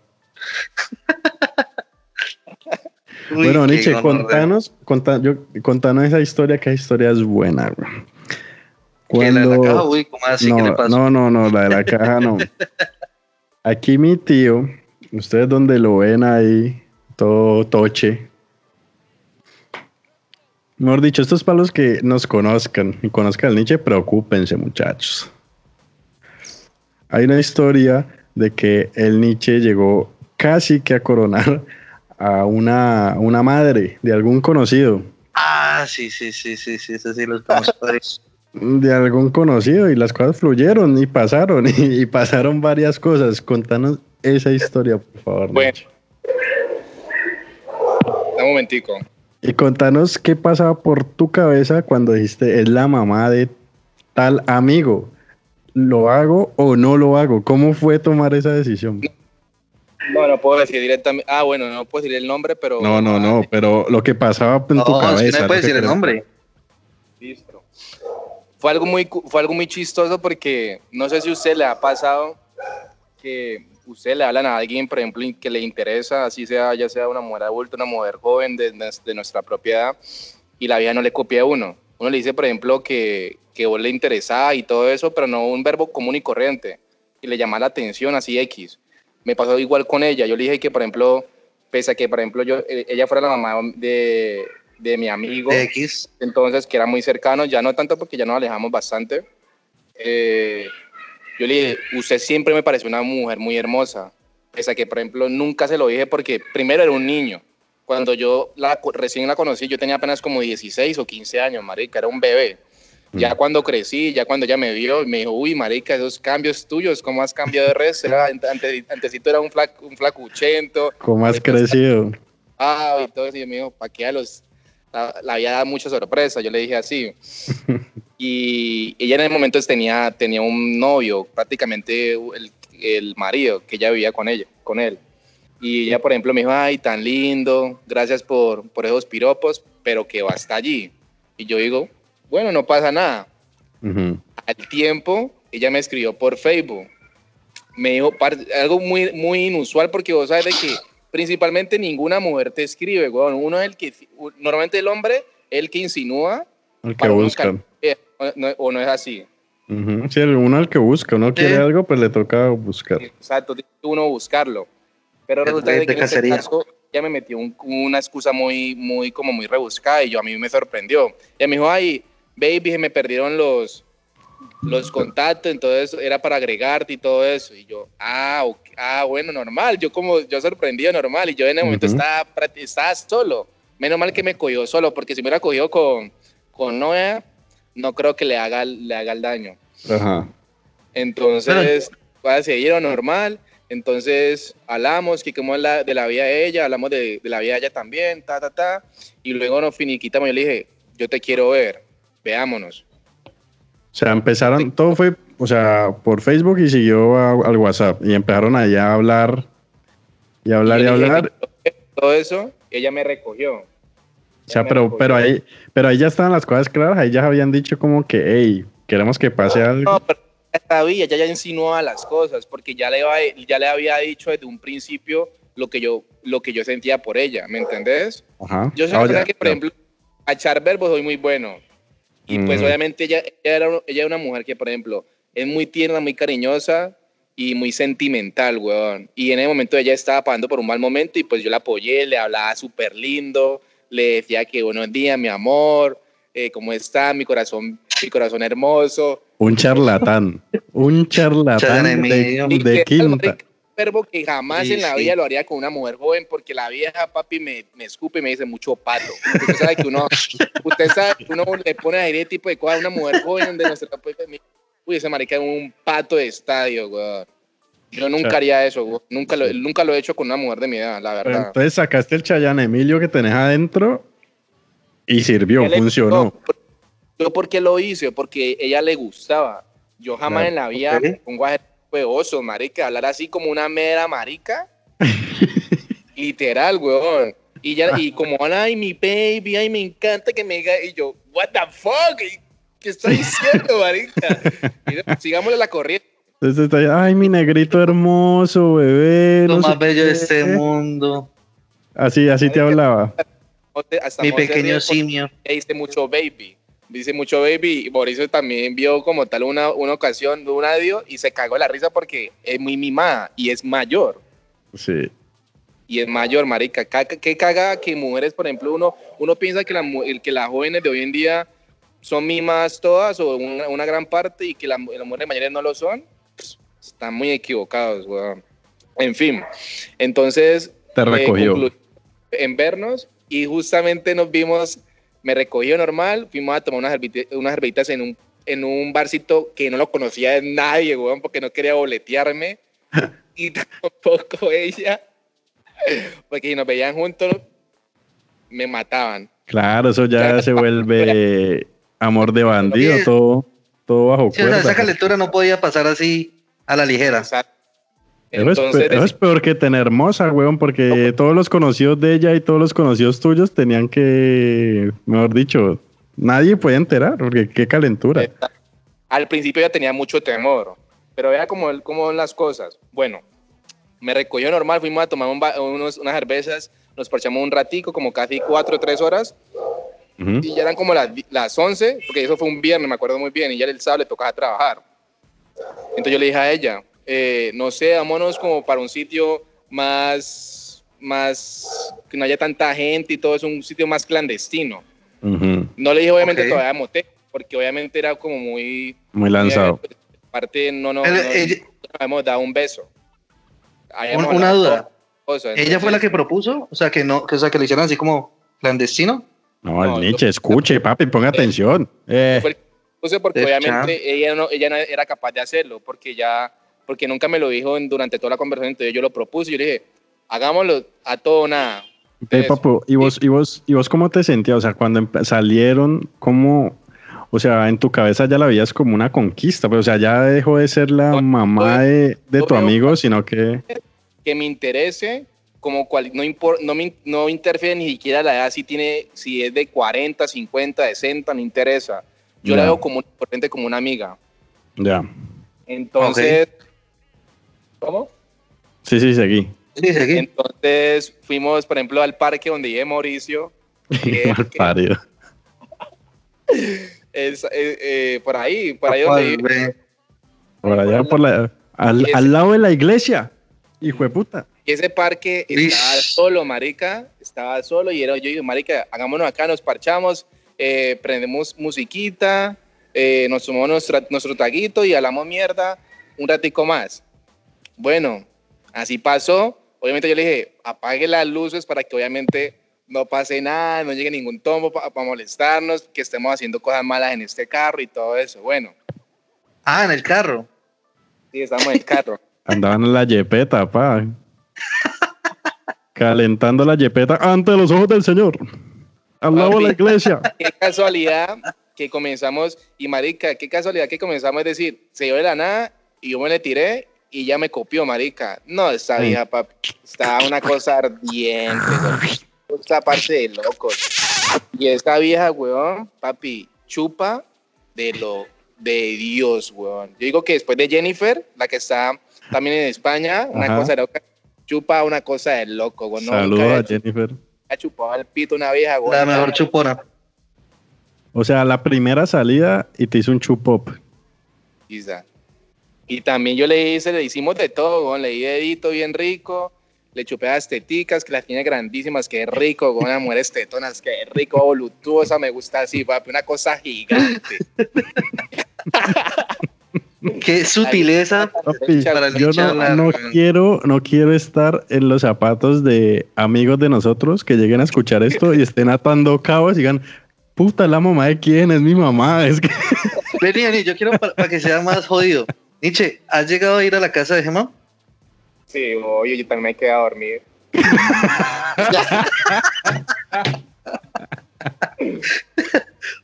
Uy, bueno, Nietzsche, contanos, conta- yo- contanos esa historia, que esa historia es buena. güey. ¿Que la de la Cuando- caja? Uy, ¿cómo así? ¿Qué le no, pasó? no, no, no, la de la caja no. Aquí mi tío, ustedes donde lo ven ahí, todo toche. Mejor dicho, estos para los que nos conozcan y conozcan al Nietzsche, preocúpense, muchachos. Hay una historia de que el Nietzsche llegó casi que a coronar a una, una madre de algún conocido. Ah, sí, sí, sí, sí, sí, eso sí lo estamos por ahí. de algún conocido y las cosas fluyeron y pasaron y, y pasaron varias cosas. Contanos esa historia, por favor. Bueno. Un momentico. Y contanos qué pasaba por tu cabeza cuando dijiste, es la mamá de tal amigo. ¿Lo hago o no lo hago? ¿Cómo fue tomar esa decisión? No, no puedo decir directamente. Ah, bueno, no puedo decir el nombre, pero. No, no, no, pero lo que pasaba en tu cabeza. no lo puede que decir el nombre. Listo. Fue algo muy, fue algo muy chistoso porque no sé si a usted le ha pasado que usted le hablan a alguien, por ejemplo, que le interesa, así sea, ya sea una mujer adulta, una mujer joven de, de nuestra propia edad, y la vida no le copia a uno. Uno le dice, por ejemplo, que, que vos le interesaba y todo eso, pero no un verbo común y corriente, y le llama la atención así X. Me pasó igual con ella. Yo le dije que, por ejemplo, pese a que, por ejemplo, yo, eh, ella fuera la mamá de, de mi amigo, De X. entonces que era muy cercano, ya no tanto porque ya nos alejamos bastante. Eh, yo le dije, usted siempre me pareció una mujer muy hermosa, pese a que, por ejemplo, nunca se lo dije porque primero era un niño. Cuando yo la, recién la conocí, yo tenía apenas como 16 o 15 años, marica, era un bebé. Ya cuando crecí, ya cuando ella me vio, me dijo, uy, marica, esos cambios tuyos, ¿cómo has cambiado de resto? Era, ante, antesito era un, flac, un flacuchento, ¿Cómo has crecido? ah, y todo eso, y me dijo, ¿para qué a los...? La, la había dado mucha sorpresa, yo le dije así. y ella en el momento tenía, tenía un novio, prácticamente el, el marido, que ella vivía con ella, con él. Y ella, por ejemplo, me dijo, ay, tan lindo, gracias por, por esos piropos, pero que va hasta allí. Y yo digo, bueno, no pasa nada. Al tiempo, ella me escribió por Facebook. Me dijo algo muy, muy inusual porque vos sabes de que principalmente ninguna mujer te escribe, weón. Uno es el que, normalmente el hombre es el que insinúa. El que busca. o no- o no es así. Ujú. Sí, el- uno el que busca, uno quiere algo, pues le toca buscar. Exacto, uno buscarlo. Pero Es resulta de- que en este caso ella me metió un- una excusa muy, muy, como muy rebuscada y yo a mí me sorprendió. Ella me dijo, ay, baby, se me perdieron los, los contactos, entonces era para agregarte y todo eso. Y yo, ah, ok, ah, bueno, normal. Yo como, yo sorprendido, normal. Y yo en el momento estaba, prácti- estaba solo. Menos mal que me cogió solo, porque si me hubiera cogido con, con Noé, no creo que le haga, le haga el daño. Ajá. Entonces, pues, se dieron normal. Entonces, hablamos que como la, de la vida de ella, hablamos de, de la vida de ella también, ta, ta, ta. Y luego nos finiquitamos. Yo le dije, yo te quiero ver, veámonos. O sea, empezaron, todo fue, o sea, por Facebook y siguió a- al WhatsApp. Y empezaron allá a hablar y hablar y, dije hablar. Todo eso, ella me recogió. O sea, pero, pero ahí, pero ahí ya estaban las cosas claras, ahí ya habían dicho como que, hey, queremos que pase algo. No, pero ella sabía, ella ya insinuaba las cosas, porque ya le, ya le había dicho desde un principio lo que yo, lo que yo sentía por ella, ¿me entendés? Ajá. Yo soy una ya, persona que, por ya. ejemplo, a echar verbos soy muy bueno. Y pues Mm. obviamente ella, ella, era, ella era una mujer que, por ejemplo, es muy tierna, muy cariñosa y muy sentimental, weón. Y en ese momento ella estaba pasando por un mal momento y pues yo la apoyé, le hablaba súper lindo, le decía que buenos días, mi amor, eh, ¿cómo está? Mi corazón, mi corazón hermoso. Un charlatán. un charlatán de, de quinta. Verbo que jamás Sí, en la sí. vida lo haría con una mujer joven porque la vieja papi me, me escupe y me dice mucho pato. Usted sabe que uno, usted sabe que uno le pone a ese tipo de cosas a una mujer joven donde nuestra pues, me- uy, ese marica es un pato de estadio, weón. Yo nunca haría eso, weón. Nunca lo, nunca lo he hecho con una mujer de mi edad, la Pero verdad. entonces sacaste el Chayanne Emilio que tenés adentro y sirvió, ¿Qué le funcionó. ¿Yo por qué lo hice? Porque ella le gustaba. Yo jamás Claro. en la vida Ok. me pongo a hacer de oso, marica. Hablar así como una mera marica. Literal, weón. Y, ya, y como, ay, mi baby, ay, me encanta que me diga. Y yo, what the fuck? ¿Y ¿Qué está diciendo, marica? Sigámosle la corriente. Entonces está ahí, ay, mi negrito hermoso, bebé. Lo no más bello de qué". este mundo. Así, así te hablaba. Hasta Mi pequeño simio. dice mucho baby. Dice mucho baby. Y Mauricio también vio como tal una, una ocasión de un audio y se cagó la risa porque es muy mimada y es mayor. Sí. Y es mayor, marica. Ca- Qué caga que mujeres, por ejemplo, uno, uno piensa que, la, que las jóvenes de hoy en día son mimadas todas o una, una gran parte y que la- las mujeres mayores no lo son. Pss, Están muy equivocados, weón. En fin, entonces... Te eh, recogió. conclu- en vernos y justamente nos vimos, me recogió normal, fuimos a tomar unas, herbitas en un, en un barcito que no lo conocía de nadie, weón, porque no quería boletearme y tampoco ella, porque si nos veían juntos me mataban. Claro, eso ya se vuelve amor de bandido, todo, todo bajo Sí, o sea, cuerda. esa calentura no podía pasar así a la ligera. Exacto. Es, Entonces, pe- eso es peor que tener moza, weón, porque todos los conocidos de ella y todos los conocidos tuyos tenían que, mejor dicho, nadie podía enterar, porque qué calentura. Al principio ya tenía mucho temor, pero vea cómo, cómo las cosas. Bueno, me recogió normal, fuimos a tomar un unos- unas cervezas, nos parchamos un ratico, como casi cuatro o tres horas, y ya eran como las, las 11, porque eso fue un viernes, me acuerdo muy bien, y ya el sábado le tocaba trabajar. Entonces yo le dije a ella, eh, no sé, vámonos como para un sitio más, más, que no haya tanta gente y todo, es un sitio más clandestino. Ujú. No le dije obviamente Ok. todavía motel, porque obviamente era como muy... Muy lanzado. muy- Aparte, no, no, Pero no, ella- no hemos dado un beso. Un- una duda. ¿Ella fue la que propuso? O sea, que no, que, o sea, que le hicieron así como clandestino. No, el No, Nietzsche, yo- escuche, papi, ponga atención. Eh, fue porque obviamente ella no, ella no era capaz de hacerlo, porque ya, porque nunca me lo dijo en- durante toda la conversación, entonces yo lo propuse y yo le dije, hagámoslo a todo o nada. eh, eso. papu, ¿y vos, y, vos, ¿y vos cómo te sentías? O sea, cuando salieron, ¿cómo...? O sea, en tu cabeza ya la veías como una conquista, pero o sea, ya dejó de ser la No, mamá de, de tu amigo, sino que... que me interese, como cual, no, impor- no, me, no interfiere ni siquiera la edad, si, tiene, si es de 40, 50, 60, no interesa. Yo la Ya. veo como importante como una amiga. Ya. Entonces, ¿cómo? Sí, sí, seguí. Sí, seguí. Entonces fuimos, por ejemplo, al parque donde vive Mauricio. parido. es, eh, eh, por ahí, por ahí donde ¿Cuál, vive. ve? Por allá, por la, al, ese- al lado de la iglesia. Hijo de puta. Y ese parque estaba solo, marica, estaba solo y era, yo digo, marica, hagámonos acá, nos parchamos, eh, prendemos musiquita, eh, nos tomamos nuestra- nuestro traguito y hablamos mierda un ratico más. Bueno, así pasó. Obviamente yo le dije, apague las luces para que obviamente no pase nada, no llegue ningún tombo para molestarnos, que estemos haciendo cosas malas en este carro y todo eso. Bueno, Ah, en el carro. sí, estamos en el carro. Andaban en la yepeta, pa. Calentando la yepeta ante los ojos del Señor. Al lado de la iglesia. qué casualidad que comenzamos, y marica, qué casualidad que comenzamos, es decir, se dio de la nada y yo me le tiré y ya me copió, marica. No, esta Sí. vieja, papi, estaba una cosa ardiente, esta parte de locos. Y esta vieja, weón, papi, chupa de lo de Dios, weón. Yo digo que después de Jennifer, la que está también en España, una Ajá. cosa de loca, chupa una cosa de loco, weón. No, Saludos a Jennifer. chupado el pito una vieja, weón. La mejor chupona. O sea, la primera salida y te hizo un chupop. Quizá. Y también yo le hice, le hicimos de todo, le di dedito bien rico, le chupé las teticas, que las tiene grandísimas, que rico, con las mujeres tetonas, que rico, voluptuosa, me gusta así, papi, una cosa gigante. Qué sutileza. Papi, Para el yo no, no quiero, no quiero estar en los zapatos de amigos de nosotros que lleguen a escuchar esto y estén atando cabos y digan, puta, la mamá de quién es mi mamá. Es que Vení, vení, yo quiero para, que sea más jodido. Nietzsche, ¿has llegado a ir a la casa de Gemma? Sí, oye, yo también me quedé a dormir.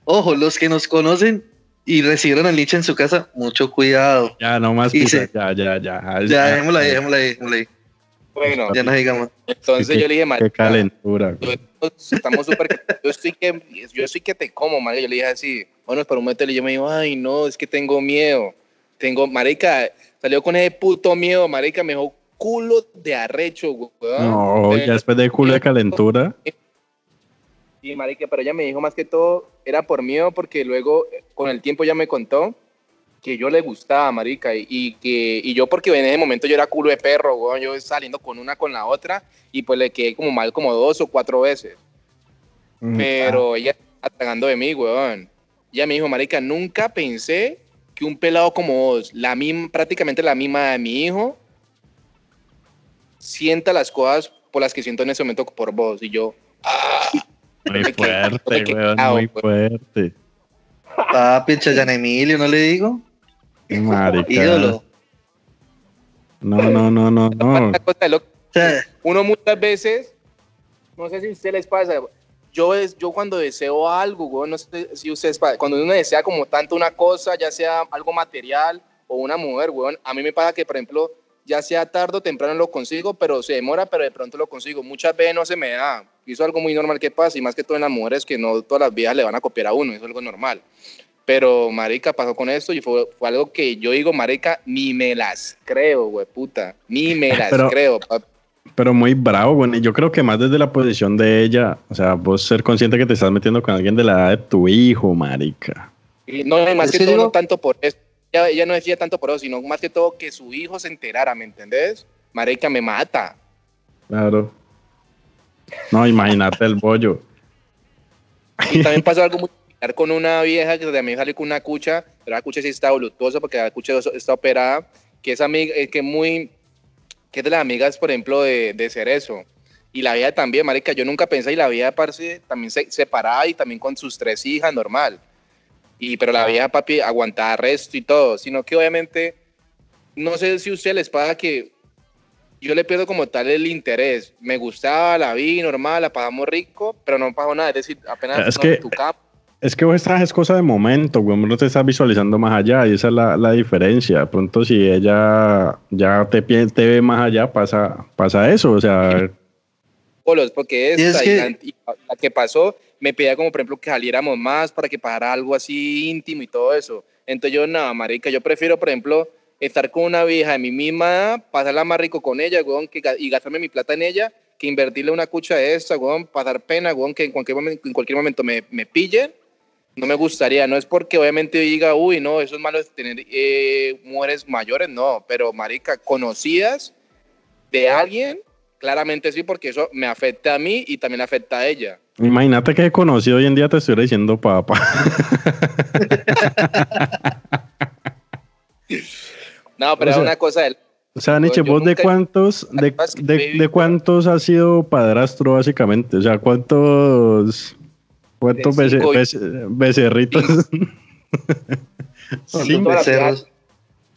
Ojo, los que nos conocen y recibieron al Nietzsche en su casa, mucho cuidado. ya, no más se- ya, ya, ya. Ya, dejémosla ahí, dejémosla ahí, dejémosla ahí. Bueno, Ya no digamos. entonces Qué- yo le dije, Qué marica, calentura. yo- estamos súper, yo estoy que, yo estoy que te como, marica, yo le dije así, bueno, para un momento y yo me dijo, ay, no, es que tengo miedo, tengo, marica, salió con ese puto miedo, marica, me dejó culo de arrecho, weón. No, ya después de culo de calentura. Sí, marica, pero ella me dijo más que todo, era por miedo, porque luego, eh, con el tiempo ya me contó que yo le gustaba, marica, y, y que, y yo porque en ese momento yo era culo de perro, weón, yo saliendo con una con la otra, y pues le quedé como mal como dos o cuatro veces. Mm, Pero ella está tragando de mí, weón. Ella me dijo, marica, nunca pensé que un pelado como vos, la misma, prácticamente la misma de mi hijo, sienta las cosas por las que siento en ese momento por vos. Y yo, Muy me quedé- fuerte, quedé weón, muy weón. fuerte. Papi, Chayan Emilio, ¿no le digo? Marica. Ídolo. No, no, no, no, no. Uno muchas veces, no sé si a ustedes les pasa, yo, es, yo cuando deseo algo, weón, no sé si ustedes, cuando uno desea como tanto una cosa, ya sea algo material o una mujer, weón, a mí me pasa que, por ejemplo, ya sea tarde o temprano lo consigo, pero se demora, pero de pronto lo consigo. Muchas veces no se me da. Eso es algo muy normal que pasa, y más que todo en las mujeres, que no todas las viejas le van a copiar a uno, eso es algo normal. Pero, marica, pasó con esto y fue, fue algo que yo digo, marica, ni me las creo, güey, puta. Ni me las Pero- creo, papi. Pero muy bravo, güey. Yo creo que más desde la posición de ella, o sea, vos ser consciente que te estás metiendo con alguien de la edad de tu hijo, marica. Y no, y más que todo, digo- no tanto por eso. Ella, ella no decía tanto por eso, sino más que todo que su hijo se enterara, ¿me entendés? Marica, me mata. Claro. No, imagínate el bollo. Y también pasó algo muy similar con una vieja que también salió con una cucha, pero la cucha sí está voluptuosa porque la cucha está operada, que es amiga, eh, que muy, que es de las amigas, por ejemplo, de, de Cerezo. Y la vieja también, marica, yo nunca pensé, y la vieja, parce, también se, separada y también con sus tres hijas, normal. Y, pero la vieja, papi, aguantaba resto y todo, sino que obviamente, no sé si a usted les pasa que yo le pierdo como tal el interés. Me gustaba, la vi normal, la pagamos rico, pero no pagó nada. Es decir, apenas Es no, que- tu campo. Es que vos estás, es cosa de momento, güey. No te estás visualizando más allá y esa es la, la diferencia. Pronto, si ella ya te, te ve más allá, pasa, pasa eso. O sea, polos, porque es esta y que- la, y la que pasó me pedía como por ejemplo que saliéramos más para que pasara algo así íntimo y todo eso. Entonces yo, nada, marica, yo prefiero por ejemplo estar con una vieja de mi misma edad, pasarla más rico con ella, weón, que, y gastarme mi plata en ella, que invertirle una cucha de esta, weón, pasar pena, weón, que en cualquier momento, en cualquier momento me, me pillen. No me gustaría, no es porque obviamente diga, uy, no, eso es malo de tener eh, mujeres mayores, no, pero marica, conocidas de alguien, claramente sí, porque eso me afecta a mí y también afecta a ella. imagínate que he conocido hoy en día te estuviera diciendo papá. No, pero O es una cosa de... O sea, Nietzsche, ¿vos de cuántos, de, de- de cuántos has sido padrastro, básicamente? O sea, ¿cuántos, cuántos bece- bece- becerritos? Son Cinco. todas, las becerros. viejas,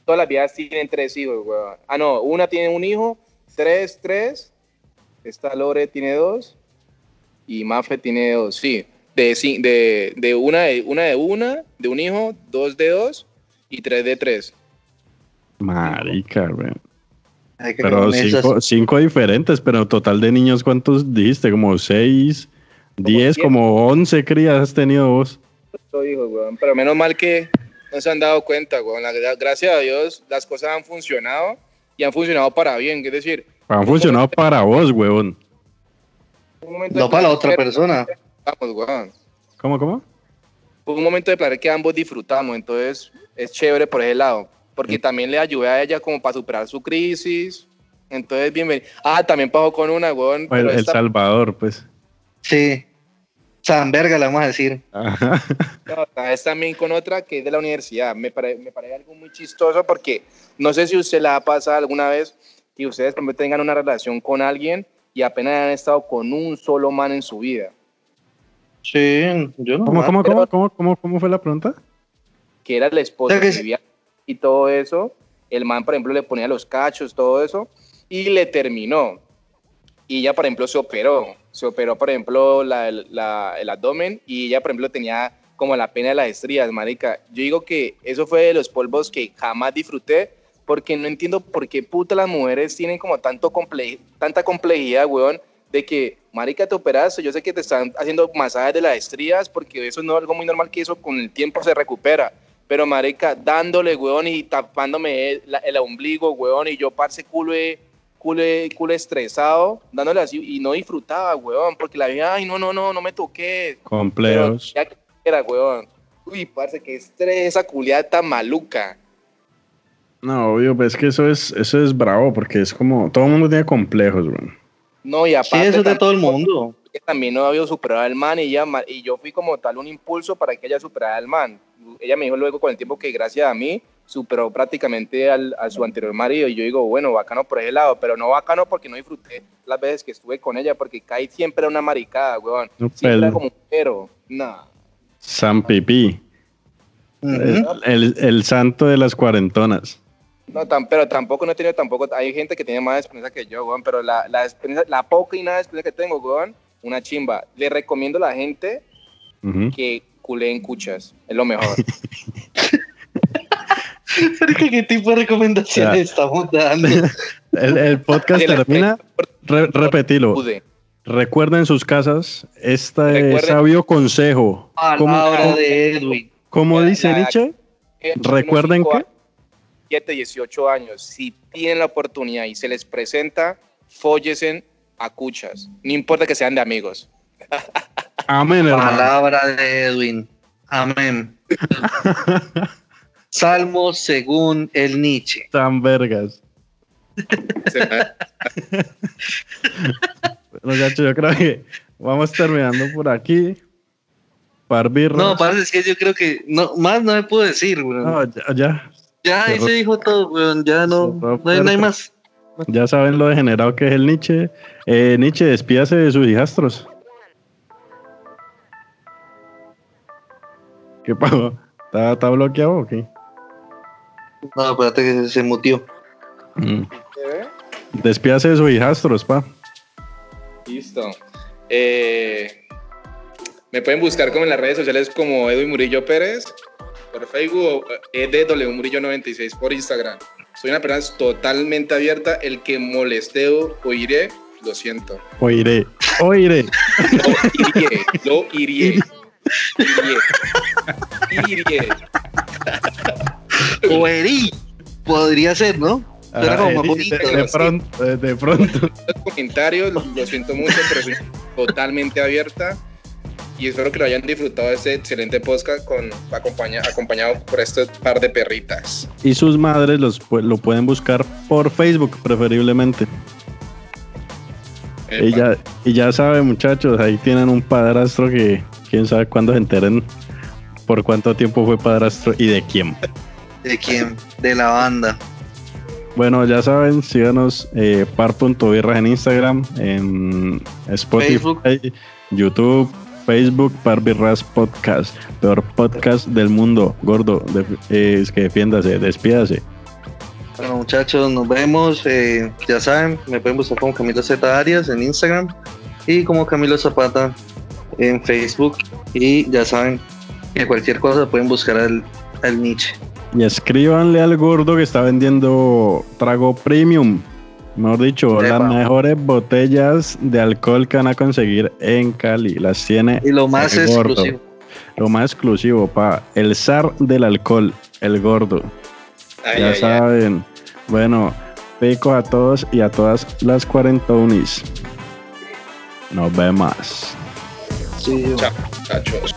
todas las viejas tienen tres hijos, weón. Ah, no, una tiene un hijo, tres, tres. Esta Lore tiene dos. Y Mafe tiene dos, sí. De, de, de una de una de una, de un hijo, dos de dos y tres de tres. Marica, qué Pero cinco, cinco diferentes, pero total de niños, ¿cuántos dijiste? ¿Como seis? ¿Diez? siete. ¿Como once crías has tenido vos? Weón. Pero menos mal que no se han dado cuenta, weón. La- la- gracias a Dios, las cosas han funcionado y han funcionado para bien. Es decir, Han funcionado para vos, weón. No para la otra persona. Vamos, weón. ¿Cómo, cómo? Fue un momento de placer que ambos disfrutamos, entonces es chévere por ese lado, porque también le ayudé a ella como para superar su crisis. Entonces, bienvenido. Ah, también pasó con una, weón. El, pero El esta- Salvador, pues. Sí. San Verga, le vamos a decir. Ajá. No, vez también con otra que es de la universidad. Me, pare- me parece algo muy chistoso porque no sé si usted la ha pasado alguna vez que ustedes tengan una relación con alguien y apenas han estado con un solo man en su vida. Sí, yo no. ¿Cómo, cómo, cómo, cómo, cómo, cómo fue la pregunta? que era el esposo O sea que vivía y todo eso. El man, por ejemplo, le ponía los cachos, todo eso, y le terminó. Y ella, por ejemplo, se operó. Se operó, por ejemplo, la- la- el abdomen y ella, por ejemplo, tenía como la pena de las estrías, marica. Yo digo que eso fue de los polvos que jamás disfruté porque no entiendo por qué puta las mujeres tienen como tanto comple tanta complejidad, weón, de que, marica, te operaste, yo sé que te están haciendo masajes de las estrías porque eso no es algo muy normal que eso con el tiempo se recupera. Pero, marica, dándole, weón, y tapándome el, el ombligo, weón, y yo, parce, culo, de- culo, de- culo estresado, dándole así, y no disfrutaba, weón, porque la vida, ay, no, no, no, no me toqué. Pero Complejos. ya que era, weón. Uy, parce, que estrés esa culiada tan maluca. No, obvio, pues es que eso es, eso es bravo, porque es como, todo el mundo tiene complejos, weón. No, y Sí, aparte eso es de todo el mundo. también no había superado al man y, ella, y yo fui como tal un impulso para que ella superara al man. Ella me dijo luego con el tiempo que gracias a mí superó prácticamente al, a su anterior marido y yo digo, bueno, bacano por ese lado, pero no bacano porque no disfruté las veces que estuve con ella porque Kai siempre era una maricada, weón. Un Siempre era como un pero, no. San Pipí. El, el- el santo de las cuarentonas. No, tan, pero tampoco no he tenido tampoco, hay gente que tiene más experiencia que yo, weón, pero la, la experiencia, la poca y nada de experiencia que tengo, weón, una chimba. Le recomiendo a la gente que culeen cuchas, es lo mejor. ¿Qué tipo de recomendaciones Ya. estamos dando? El, el podcast El termina. Re- repetilo. Recuerden en sus casas este Recuerden- sabio consejo. ¿Cómo, Palabra cómo- de Edwin. cómo La- dice la- Nietzsche? Recuerden que- cinco a- 7, 18 años, si tienen la oportunidad y se les presenta, fóllesen a cuchas. No importa que sean de amigos. Amén, hermano. Palabra de Edwin. Amén. Salmo según el Nietzsche. Tan vergas. Muchachos, yo creo que vamos terminando por aquí. No, parce, es que yo creo que no, más no me puedo decir, weón. No, ya, ya, ya ahí se dijo todo, weón. Ya no, no hay, no hay más. ya saben lo degenerado que es el Nietzsche. Eh, Nietzsche, despídase de sus hijastros. ¿Qué pasó? ¿Está, está bloqueado o qué? No, espérate que se mutió. Mm. Despídase de sus hijastros, pa. Listo. Eh, me pueden buscar como en las redes sociales como Edwin Murillo Pérez por Facebook o EDW Murillo 96 por Instagram. Soy una persona totalmente abierta. El que molesteo o iré, lo siento. Oiré, oiré. Lo iría, lo iría. Iría. Iría. Oerí. Podría ser, ¿no? Suena Ah, como de, bonito. de pronto, eh, de pronto. Los comentarios, lo, lo siento mucho, pero soy totalmente abierta. Y espero que lo hayan disfrutado de este excelente podcast con, acompaña, acompañado por este par de perritas. Y sus madres los, lo pueden buscar por Facebook, preferiblemente. Y ya, y ya saben, muchachos, ahí tienen un padrastro que quién sabe cuándo se enteren por cuánto tiempo fue padrastro y de quién. ¿De quién? De la banda. Bueno, ya saben, síganos eh, par.birras en Instagram, en Spotify, Facebook. YouTube, Facebook, Parbirras Podcast, peor podcast del mundo, gordo, de- eh, es que defiéndase, despídase. Bueno, muchachos, nos vemos. eh, ya saben, me pueden buscar como Camilo Z Arias en Instagram y como Camilo Zapata en Facebook. Y ya saben que cualquier cosa pueden buscar al, al Nietzsche. Y escríbanle al gordo que está vendiendo trago premium. Mejor dicho, Epa. las mejores botellas de alcohol que van a conseguir en Cali. Las tiene Y lo más el gordo. exclusivo. Lo más exclusivo, pa. El zar del alcohol, el gordo. Ay, ya ay, ay. saben. Bueno, pico a todos y a todas las cuarentonis. Nos vemos. Sí, Chao, muchachos.